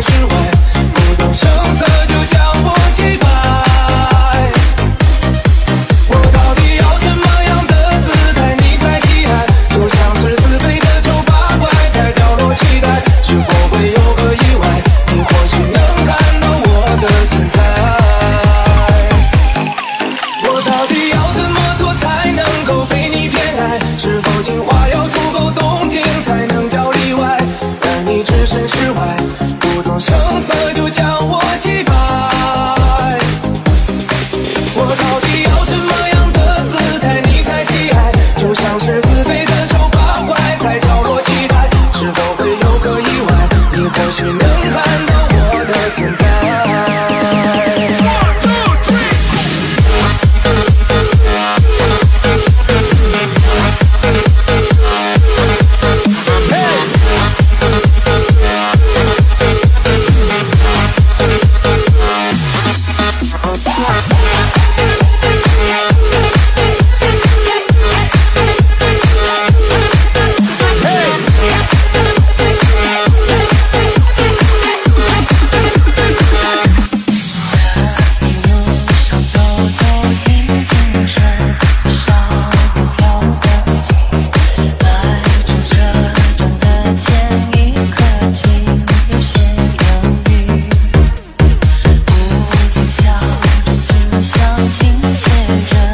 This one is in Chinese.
之外心牵着。